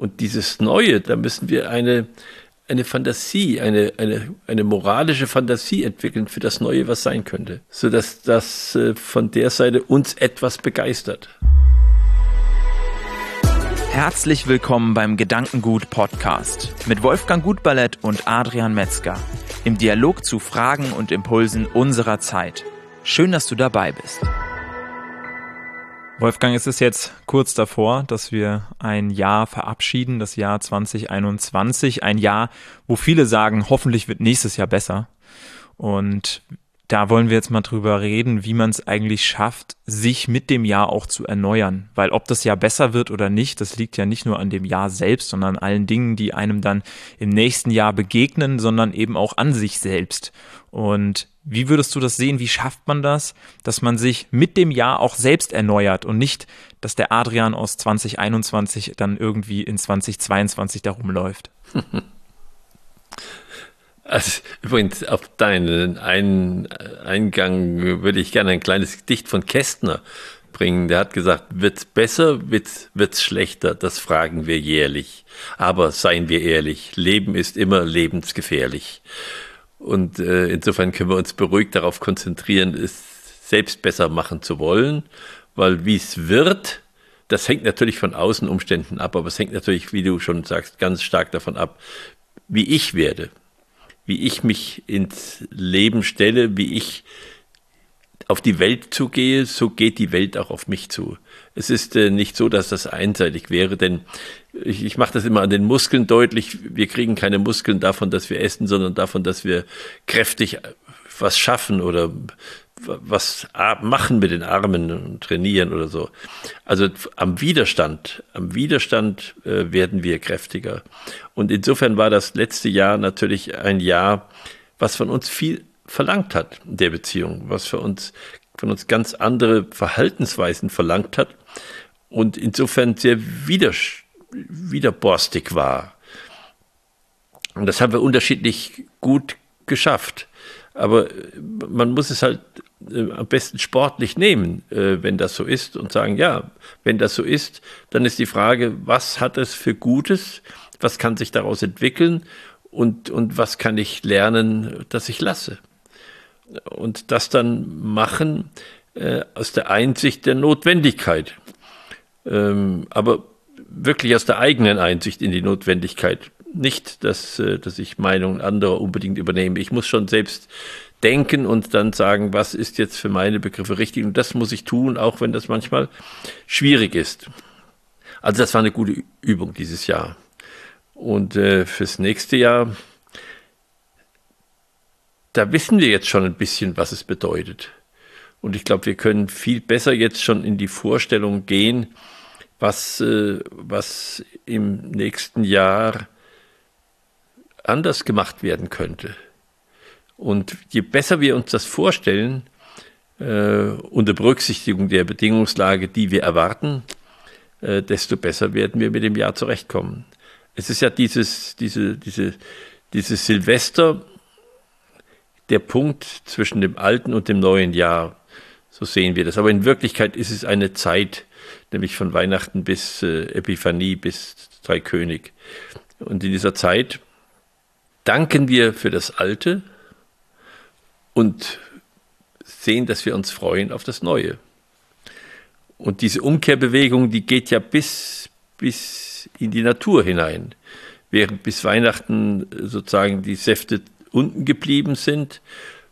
Und dieses Neue, da müssen wir eine, eine Fantasie, eine, eine, eine moralische Fantasie entwickeln für das Neue, was sein könnte, sodass das äh, von der Seite uns etwas begeistert. Herzlich willkommen beim Gedankengut Podcast mit Wolfgang Gutballett und Adrian Metzger im Dialog zu Fragen und Impulsen unserer Zeit. Schön, dass du dabei bist. Wolfgang, es ist jetzt kurz davor, dass wir ein Jahr verabschieden, das Jahr 2021. Ein Jahr, wo viele sagen, hoffentlich wird nächstes Jahr besser. Und da wollen wir jetzt mal drüber reden, wie man es eigentlich schafft, sich mit dem Jahr auch zu erneuern. Weil ob das Jahr besser wird oder nicht, das liegt ja nicht nur an dem Jahr selbst, sondern an allen Dingen, die einem dann im nächsten Jahr begegnen, sondern eben auch an sich selbst. Und wie würdest du das sehen? Wie schafft man das, dass man sich mit dem Jahr auch selbst erneuert und nicht, dass der Adrian aus 2021 dann irgendwie in 2022 darum läuft? Also übrigens auf deinen Ein Eingang würde ich gerne ein kleines Gedicht von Kästner bringen. Der hat gesagt, wird's besser, wird's, wird's schlechter, das fragen wir jährlich. Aber seien wir ehrlich, Leben ist immer lebensgefährlich. Und äh, insofern können wir uns beruhigt darauf konzentrieren, es selbst besser machen zu wollen, weil wie es wird, das hängt natürlich von Außenumständen ab, aber es hängt natürlich, wie du schon sagst, ganz stark davon ab, wie ich werde, wie ich mich ins Leben stelle, wie ich auf die Welt zugehe, so geht die Welt auch auf mich zu. Es ist äh, nicht so, dass das einseitig wäre, denn ich, ich mache das immer an den Muskeln deutlich. Wir kriegen keine Muskeln davon, dass wir essen, sondern davon, dass wir kräftig was schaffen oder was machen mit den Armen und trainieren oder so. Also am Widerstand, am Widerstand äh, werden wir kräftiger. Und insofern war das letzte Jahr natürlich ein Jahr, was von uns viel verlangt hat in der Beziehung, was für uns, von uns ganz andere Verhaltensweisen verlangt hat und insofern sehr widers widerborstig war. Und das haben wir unterschiedlich gut geschafft. Aber man muss es halt äh, am besten sportlich nehmen, äh, wenn das so ist und sagen, ja, wenn das so ist, dann ist die Frage, was hat es für Gutes, was kann sich daraus entwickeln und, und was kann ich lernen, dass ich lasse und das dann machen äh, aus der Einsicht der Notwendigkeit, ähm, aber wirklich aus der eigenen Einsicht in die Notwendigkeit. Nicht, dass, äh, dass ich Meinungen anderer unbedingt übernehme. Ich muss schon selbst denken und dann sagen, was ist jetzt für meine Begriffe richtig. Und das muss ich tun, auch wenn das manchmal schwierig ist. Also das war eine gute Übung dieses Jahr. Und äh, fürs nächste Jahr da wissen wir jetzt schon ein bisschen, was es bedeutet. Und ich glaube, wir können viel besser jetzt schon in die Vorstellung gehen, was, äh, was im nächsten Jahr anders gemacht werden könnte. Und je besser wir uns das vorstellen, äh, unter Berücksichtigung der Bedingungslage, die wir erwarten, äh, desto besser werden wir mit dem Jahr zurechtkommen. Es ist ja dieses, diese, diese, dieses Silvester, der Punkt zwischen dem alten und dem neuen Jahr. So sehen wir das. Aber in Wirklichkeit ist es eine Zeit, nämlich von Weihnachten bis äh, Epiphanie bis Dreikönig. Und in dieser Zeit danken wir für das Alte und sehen, dass wir uns freuen auf das Neue. Und diese Umkehrbewegung, die geht ja bis, bis in die Natur hinein. Während bis Weihnachten sozusagen die Säfte unten geblieben sind,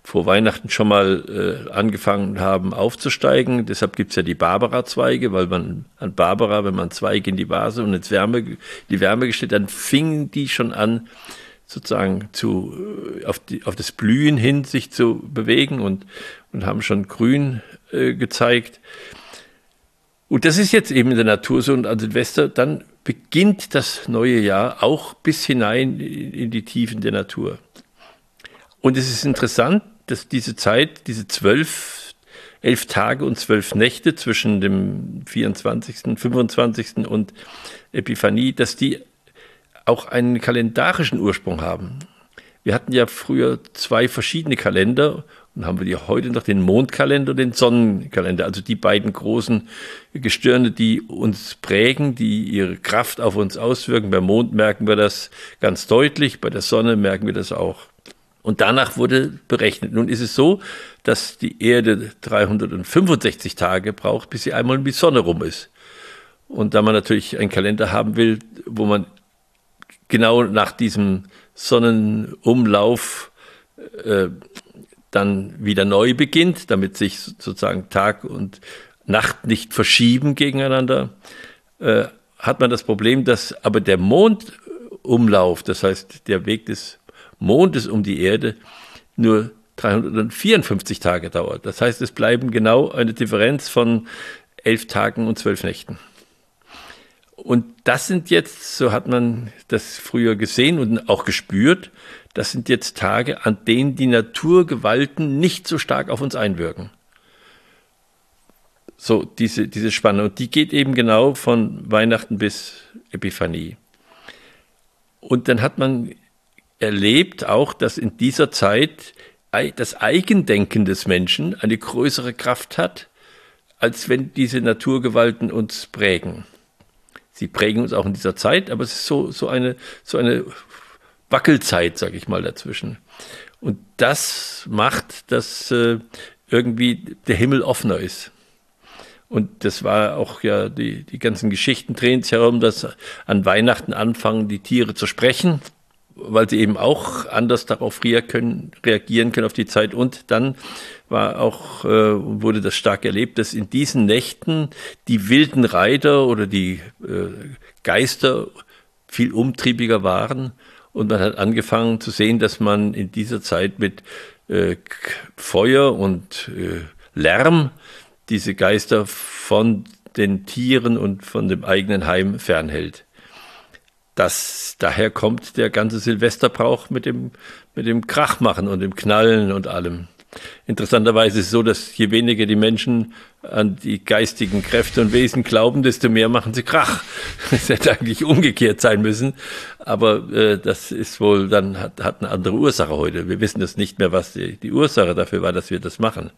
vor Weihnachten schon mal äh, angefangen haben aufzusteigen. Deshalb gibt es ja die Barbara-Zweige, weil man an Barbara, wenn man Zweige in die Vase und ins Wärme, die Wärme gestellt, dann fingen die schon an, sozusagen zu, äh, auf, die, auf das Blühen hin sich zu bewegen und, und haben schon grün äh, gezeigt. Und das ist jetzt eben in der Natur so und an Silvester, dann beginnt das neue Jahr auch bis hinein in die Tiefen der Natur. Und es ist interessant, dass diese Zeit, diese zwölf, elf Tage und zwölf Nächte zwischen dem 24., 25. und Epiphanie, dass die auch einen kalendarischen Ursprung haben. Wir hatten ja früher zwei verschiedene Kalender Dann haben wir heute noch den Mondkalender, den Sonnenkalender, also die beiden großen Gestirne, die uns prägen, die ihre Kraft auf uns auswirken. Beim Mond merken wir das ganz deutlich, bei der Sonne merken wir das auch. Und danach wurde berechnet. Nun ist es so, dass die Erde 365 Tage braucht, bis sie einmal um die Sonne rum ist. Und da man natürlich einen Kalender haben will, wo man genau nach diesem Sonnenumlauf äh, dann wieder neu beginnt, damit sich sozusagen Tag und Nacht nicht verschieben gegeneinander, äh, hat man das Problem, dass aber der Mondumlauf, das heißt der Weg des Mondes um die Erde, nur 354 Tage dauert. Das heißt, es bleiben genau eine Differenz von elf Tagen und zwölf Nächten. Und das sind jetzt, so hat man das früher gesehen und auch gespürt, das sind jetzt Tage, an denen die Naturgewalten nicht so stark auf uns einwirken. So, diese, diese Spanne. Und die geht eben genau von Weihnachten bis Epiphanie. Und dann hat man erlebt auch, dass in dieser Zeit das Eigendenken des Menschen eine größere Kraft hat, als wenn diese Naturgewalten uns prägen. Sie prägen uns auch in dieser Zeit, aber es ist so, so, eine, so eine Wackelzeit, sage ich mal, dazwischen. Und das macht, dass äh, irgendwie der Himmel offener ist. Und das war auch ja, die, die ganzen Geschichten drehen sich herum, dass an Weihnachten anfangen die Tiere zu sprechen, weil sie eben auch anders darauf reagieren können auf die Zeit. Und dann war auch, äh, wurde das stark erlebt, dass in diesen Nächten die wilden Reiter oder die äh, Geister viel umtriebiger waren und man hat angefangen zu sehen, dass man in dieser Zeit mit äh, Feuer und äh, Lärm diese Geister von den Tieren und von dem eigenen Heim fernhält. Das, daher kommt der ganze Silvesterbrauch mit dem, mit dem Krachmachen und dem Knallen und allem. Interessanterweise ist es so, dass je weniger die Menschen an die geistigen Kräfte und Wesen glauben, desto mehr machen sie Krach. Das hätte eigentlich umgekehrt sein müssen. Aber äh, das ist wohl dann, hat, hat eine andere Ursache heute. Wir wissen das nicht mehr, was die, die Ursache dafür war, dass wir das machen.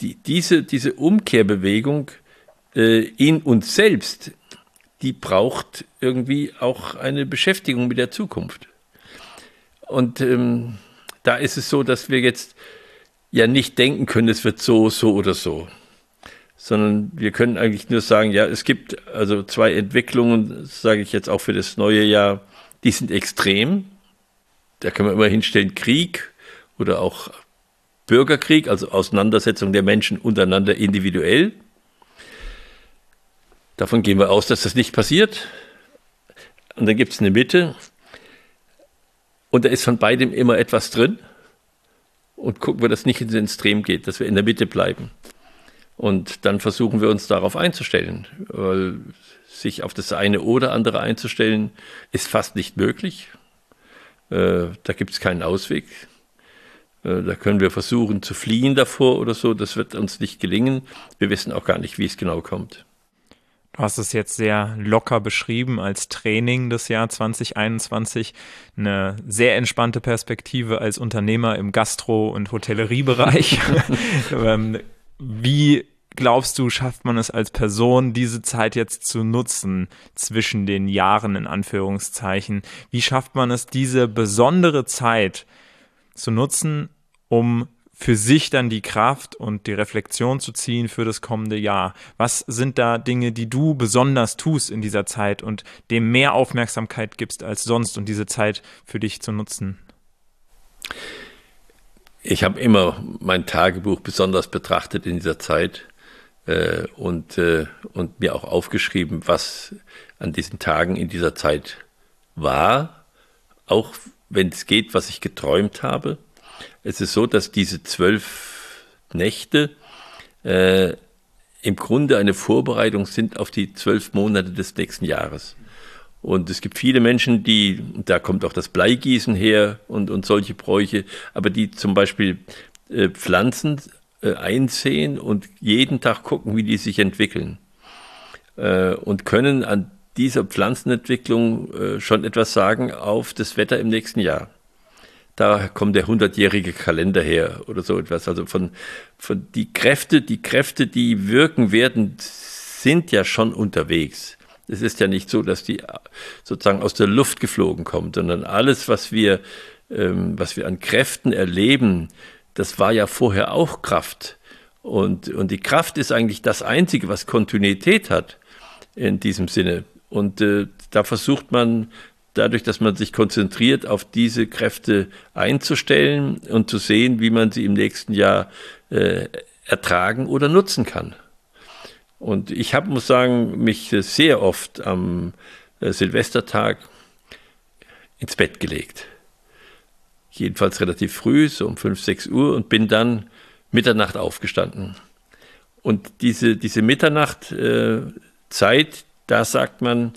Die, diese, diese Umkehrbewegung äh, in uns selbst, die braucht irgendwie auch eine Beschäftigung mit der Zukunft. Und ähm, da ist es so, dass wir jetzt ja nicht denken können, es wird so, so oder so. Sondern wir können eigentlich nur sagen, ja, es gibt also zwei Entwicklungen, sage ich jetzt auch für das neue Jahr, die sind extrem. Da können wir immer hinstellen, Krieg oder auch Bürgerkrieg, also Auseinandersetzung der Menschen untereinander individuell. Davon gehen wir aus, dass das nicht passiert. Und dann gibt es eine Mitte. Und da ist von beidem immer etwas drin und gucken wir, dass nicht ins Extrem geht, dass wir in der Mitte bleiben. Und dann versuchen wir uns darauf einzustellen, weil sich auf das eine oder andere einzustellen, ist fast nicht möglich. Äh, da gibt es keinen Ausweg. Äh, da können wir versuchen zu fliehen davor oder so. Das wird uns nicht gelingen. Wir wissen auch gar nicht, wie es genau kommt. Du hast es jetzt sehr locker beschrieben als Training des Jahr 2021. Eine sehr entspannte Perspektive als Unternehmer im Gastro- und Hotelleriebereich. Ähm, wie glaubst du, schafft man es als Person, diese Zeit jetzt zu nutzen zwischen den Jahren in Anführungszeichen? Wie schafft man es, diese besondere Zeit zu nutzen, um für sich dann die Kraft und die Reflexion zu ziehen für das kommende Jahr? Was sind da Dinge, die du besonders tust in dieser Zeit und dem mehr Aufmerksamkeit gibst als sonst und diese Zeit für dich zu nutzen? Ich habe immer mein Tagebuch besonders betrachtet in dieser Zeit äh, und, äh, und mir auch aufgeschrieben, was an diesen Tagen in dieser Zeit war, auch wenn es geht, was ich geträumt habe es ist so, dass diese zwölf Nächte äh, im Grunde eine Vorbereitung sind auf die zwölf Monate des nächsten Jahres. Und es gibt viele Menschen, die, da kommt auch das Bleigießen her und, und solche Bräuche, aber die zum Beispiel äh, Pflanzen äh, einsehen und jeden Tag gucken, wie die sich entwickeln. Äh, und können an dieser Pflanzenentwicklung äh, schon etwas sagen auf das Wetter im nächsten Jahr. Da kommt der hundertjährige Kalender her oder so etwas. Also von, von die Kräfte, die Kräfte, die wirken werden, sind ja schon unterwegs. Es ist ja nicht so, dass die sozusagen aus der Luft geflogen kommt, sondern alles, was wir, ähm, was wir an Kräften erleben, das war ja vorher auch Kraft. Und, und die Kraft ist eigentlich das Einzige, was Kontinuität hat in diesem Sinne. Und äh, da versucht man dadurch, dass man sich konzentriert, auf diese Kräfte einzustellen und zu sehen, wie man sie im nächsten Jahr äh, ertragen oder nutzen kann. Und ich habe, muss sagen, mich sehr oft am äh, Silvestertag ins Bett gelegt. Jedenfalls relativ früh, so um 5, 6 Uhr und bin dann Mitternacht aufgestanden. Und diese, diese Mitternachtzeit, äh, da sagt man,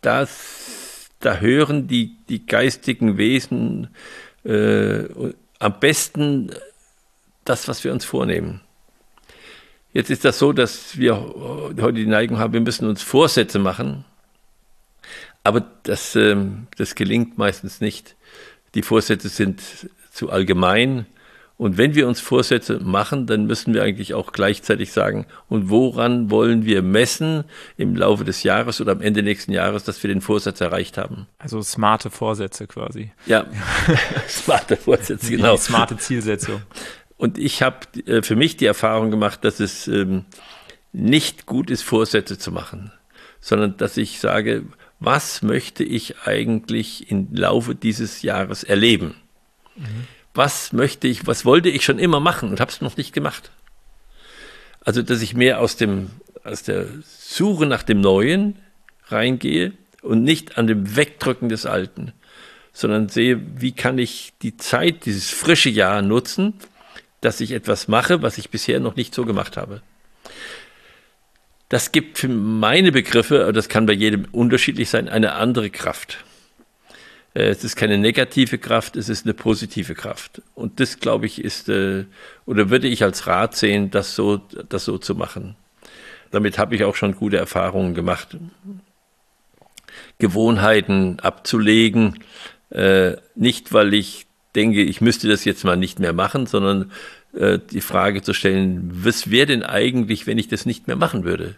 das, da hören die, die geistigen Wesen äh, am besten das, was wir uns vornehmen. Jetzt ist das so, dass wir heute die Neigung haben, wir müssen uns Vorsätze machen. Aber das, ähm, das gelingt meistens nicht. Die Vorsätze sind zu allgemein. Und wenn wir uns Vorsätze machen, dann müssen wir eigentlich auch gleichzeitig sagen, und woran wollen wir messen im Laufe des Jahres oder am Ende nächsten Jahres, dass wir den Vorsatz erreicht haben. Also smarte Vorsätze quasi. Ja, smarte Vorsätze, genau. Die smarte Zielsetzung. Und ich habe äh, für mich die Erfahrung gemacht, dass es ähm, nicht gut ist, Vorsätze zu machen, sondern dass ich sage, was möchte ich eigentlich im Laufe dieses Jahres erleben? Mhm. Was möchte ich, was wollte ich schon immer machen und habe es noch nicht gemacht? Also, dass ich mehr aus, dem, aus der Suche nach dem Neuen reingehe und nicht an dem Wegdrücken des Alten, sondern sehe, wie kann ich die Zeit, dieses frische Jahr nutzen, dass ich etwas mache, was ich bisher noch nicht so gemacht habe. Das gibt für meine Begriffe, das kann bei jedem unterschiedlich sein, eine andere Kraft. Äh, es ist keine negative Kraft, es ist eine positive Kraft. Und das, glaube ich, ist, äh, oder würde ich als Rat sehen, das so, das so zu machen. Damit habe ich auch schon gute Erfahrungen gemacht. Gewohnheiten abzulegen, äh, nicht weil ich denke, ich müsste das jetzt mal nicht mehr machen, sondern die Frage zu stellen, was wäre denn eigentlich, wenn ich das nicht mehr machen würde?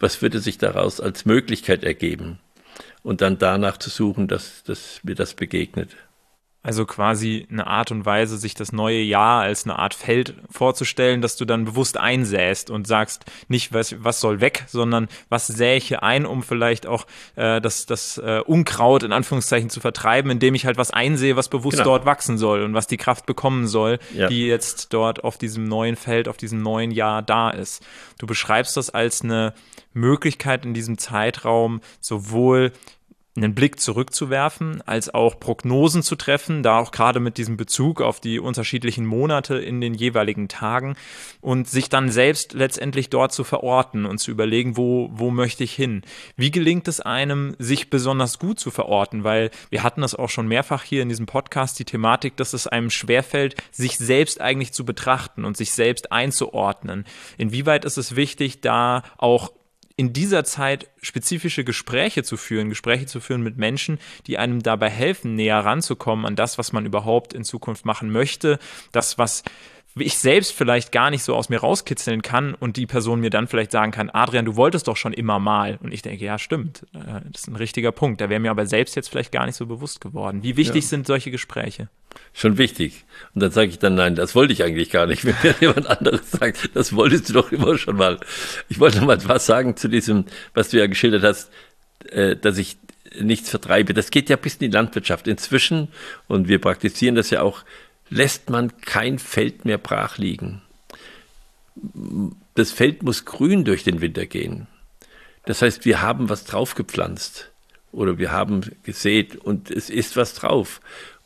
Was würde sich daraus als Möglichkeit ergeben? Und dann danach zu suchen, dass, dass mir das begegnet. Also quasi eine Art und Weise, sich das neue Jahr als eine Art Feld vorzustellen, dass du dann bewusst einsäst und sagst, nicht was, was soll weg, sondern was sähe ich hier ein, um vielleicht auch äh, das, das äh, Unkraut in Anführungszeichen zu vertreiben, indem ich halt was einsehe, was bewusst genau. dort wachsen soll und was die Kraft bekommen soll, ja. die jetzt dort auf diesem neuen Feld, auf diesem neuen Jahr da ist. Du beschreibst das als eine Möglichkeit in diesem Zeitraum sowohl einen Blick zurückzuwerfen, als auch Prognosen zu treffen, da auch gerade mit diesem Bezug auf die unterschiedlichen Monate in den jeweiligen Tagen und sich dann selbst letztendlich dort zu verorten und zu überlegen, wo, wo möchte ich hin? Wie gelingt es einem, sich besonders gut zu verorten? Weil wir hatten das auch schon mehrfach hier in diesem Podcast, die Thematik, dass es einem schwerfällt, sich selbst eigentlich zu betrachten und sich selbst einzuordnen. Inwieweit ist es wichtig, da auch in dieser Zeit spezifische Gespräche zu führen, Gespräche zu führen mit Menschen, die einem dabei helfen, näher ranzukommen an das, was man überhaupt in Zukunft machen möchte, das, was ich selbst vielleicht gar nicht so aus mir rauskitzeln kann und die Person mir dann vielleicht sagen kann, Adrian, du wolltest doch schon immer mal. Und ich denke, ja, stimmt, äh, das ist ein richtiger Punkt. Da wäre mir aber selbst jetzt vielleicht gar nicht so bewusst geworden. Wie wichtig ja. sind solche Gespräche? Schon wichtig. Und dann sage ich dann, nein, das wollte ich eigentlich gar nicht. Wenn mir jemand anderes sagt, das wolltest du doch immer schon mal. Ich wollte noch mal was sagen zu diesem, was du ja geschildert hast, äh, dass ich nichts vertreibe. Das geht ja bis in die Landwirtschaft inzwischen. Und wir praktizieren das ja auch lässt man kein Feld mehr brach liegen. Das Feld muss grün durch den Winter gehen. Das heißt, wir haben was draufgepflanzt oder wir haben gesät und es ist was drauf.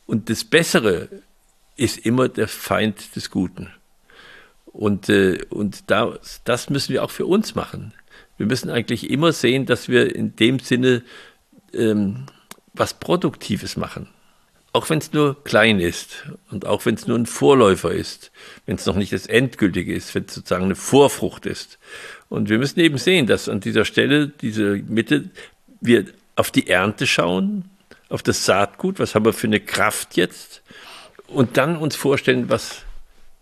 Und das Bessere ist immer der Feind des Guten. Und, äh, und da, das müssen wir auch für uns machen. Wir müssen eigentlich immer sehen, dass wir in dem Sinne ähm, was Produktives machen auch wenn es nur klein ist und auch wenn es nur ein Vorläufer ist, wenn es noch nicht das Endgültige ist, wenn es sozusagen eine Vorfrucht ist. Und wir müssen eben sehen, dass an dieser Stelle, diese Mitte, wir auf die Ernte schauen, auf das Saatgut, was haben wir für eine Kraft jetzt und dann uns vorstellen, was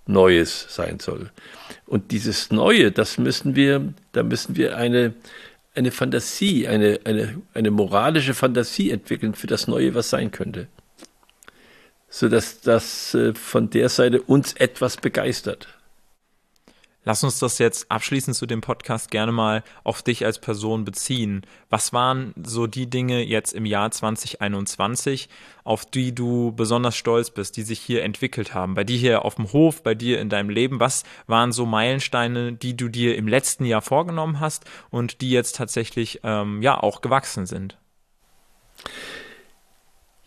Neues sein soll. Und dieses Neue, das müssen wir, da müssen wir eine, eine Fantasie, eine, eine, eine moralische Fantasie entwickeln für das Neue, was sein könnte. Sodass das äh, von der Seite uns etwas begeistert. Lass uns das jetzt abschließend zu dem Podcast gerne mal auf dich als Person beziehen. Was waren so die Dinge jetzt im Jahr 2021, auf die du besonders stolz bist, die sich hier entwickelt haben? Bei dir hier auf dem Hof, bei dir in deinem Leben? Was waren so Meilensteine, die du dir im letzten Jahr vorgenommen hast und die jetzt tatsächlich ähm, ja auch gewachsen sind?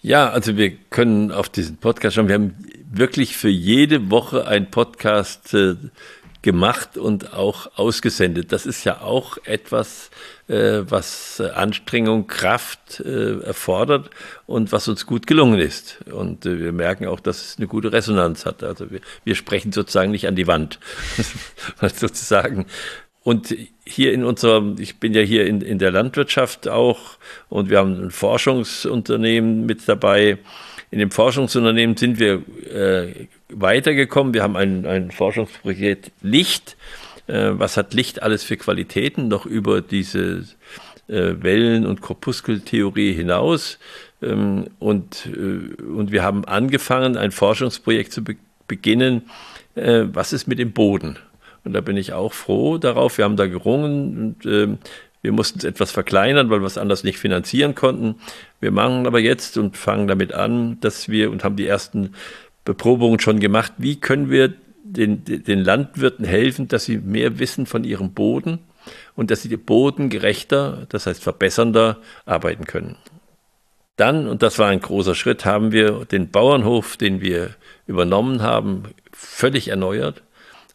Ja, also wir können auf diesen Podcast schauen. Wir haben wirklich für jede Woche ein Podcast äh, gemacht und auch ausgesendet. Das ist ja auch etwas, äh, was Anstrengung, Kraft äh, erfordert und was uns gut gelungen ist. Und äh, wir merken auch, dass es eine gute Resonanz hat. Also wir, wir sprechen sozusagen nicht an die Wand, sozusagen. Und hier in unserer, ich bin ja hier in, in der Landwirtschaft auch und wir haben ein Forschungsunternehmen mit dabei. In dem Forschungsunternehmen sind wir äh, weitergekommen. Wir haben ein, ein Forschungsprojekt Licht. Äh, was hat Licht alles für Qualitäten noch über diese äh, Wellen- und Korpuskeltheorie hinaus? Ähm, und, äh, und wir haben angefangen, ein Forschungsprojekt zu be beginnen. Äh, was ist mit dem Boden? Und da bin ich auch froh darauf. Wir haben da gerungen und äh, wir mussten es etwas verkleinern, weil wir es anders nicht finanzieren konnten. Wir machen aber jetzt und fangen damit an, dass wir und haben die ersten Beprobungen schon gemacht, wie können wir den, den Landwirten helfen, dass sie mehr wissen von ihrem Boden und dass sie bodengerechter, das heißt verbessernder arbeiten können. Dann, und das war ein großer Schritt, haben wir den Bauernhof, den wir übernommen haben, völlig erneuert.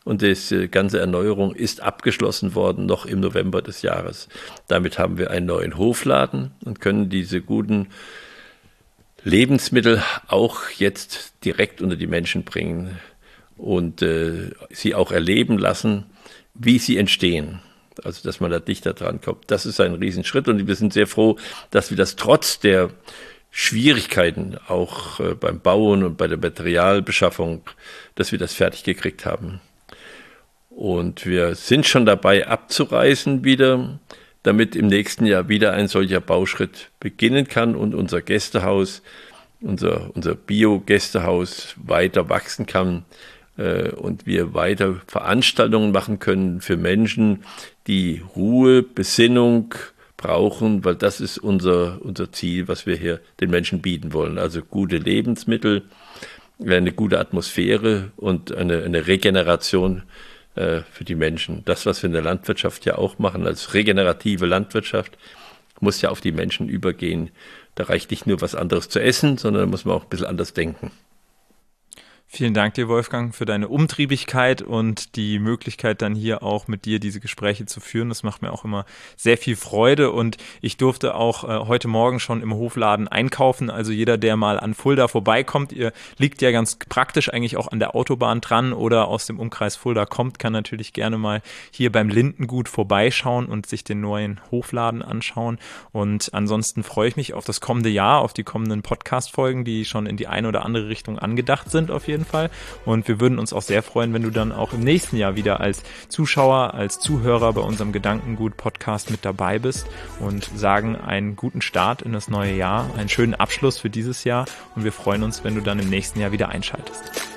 Und diese ganze Erneuerung ist abgeschlossen worden, noch im November des Jahres. Damit haben wir einen neuen Hofladen und können diese guten Lebensmittel auch jetzt direkt unter die Menschen bringen und äh, sie auch erleben lassen, wie sie entstehen. Also, dass man da dichter dran kommt. Das ist ein Riesenschritt und wir sind sehr froh, dass wir das trotz der Schwierigkeiten auch äh, beim Bauen und bei der Materialbeschaffung, dass wir das fertig gekriegt haben. Und wir sind schon dabei abzureisen wieder damit im nächsten Jahr wieder ein solcher Bauschritt beginnen kann und unser Gästehaus, unser, unser Bio-Gästehaus weiter wachsen kann äh, und wir weiter Veranstaltungen machen können für Menschen, die Ruhe, Besinnung brauchen, weil das ist unser, unser Ziel, was wir hier den Menschen bieten wollen. Also gute Lebensmittel, eine gute Atmosphäre und eine, eine Regeneration äh, für die Menschen. Das, was wir in der Landwirtschaft ja auch machen, als regenerative Landwirtschaft, muss ja auf die Menschen übergehen. Da reicht nicht nur was anderes zu essen, sondern da muss man auch ein bisschen anders denken. Vielen Dank dir, Wolfgang, für deine Umtriebigkeit und die Möglichkeit, dann hier auch mit dir diese Gespräche zu führen. Das macht mir auch immer sehr viel Freude und ich durfte auch äh, heute Morgen schon im Hofladen einkaufen. Also jeder, der mal an Fulda vorbeikommt, ihr liegt ja ganz praktisch eigentlich auch an der Autobahn dran oder aus dem Umkreis Fulda kommt, kann natürlich gerne mal hier beim Lindengut vorbeischauen und sich den neuen Hofladen anschauen. Und ansonsten freue ich mich auf das kommende Jahr, auf die kommenden Podcast-Folgen, die schon in die eine oder andere Richtung angedacht sind auf jeden jeden Fall. Und wir würden uns auch sehr freuen, wenn du dann auch im nächsten Jahr wieder als Zuschauer, als Zuhörer bei unserem Gedankengut-Podcast mit dabei bist und sagen einen guten Start in das neue Jahr, einen schönen Abschluss für dieses Jahr und wir freuen uns, wenn du dann im nächsten Jahr wieder einschaltest.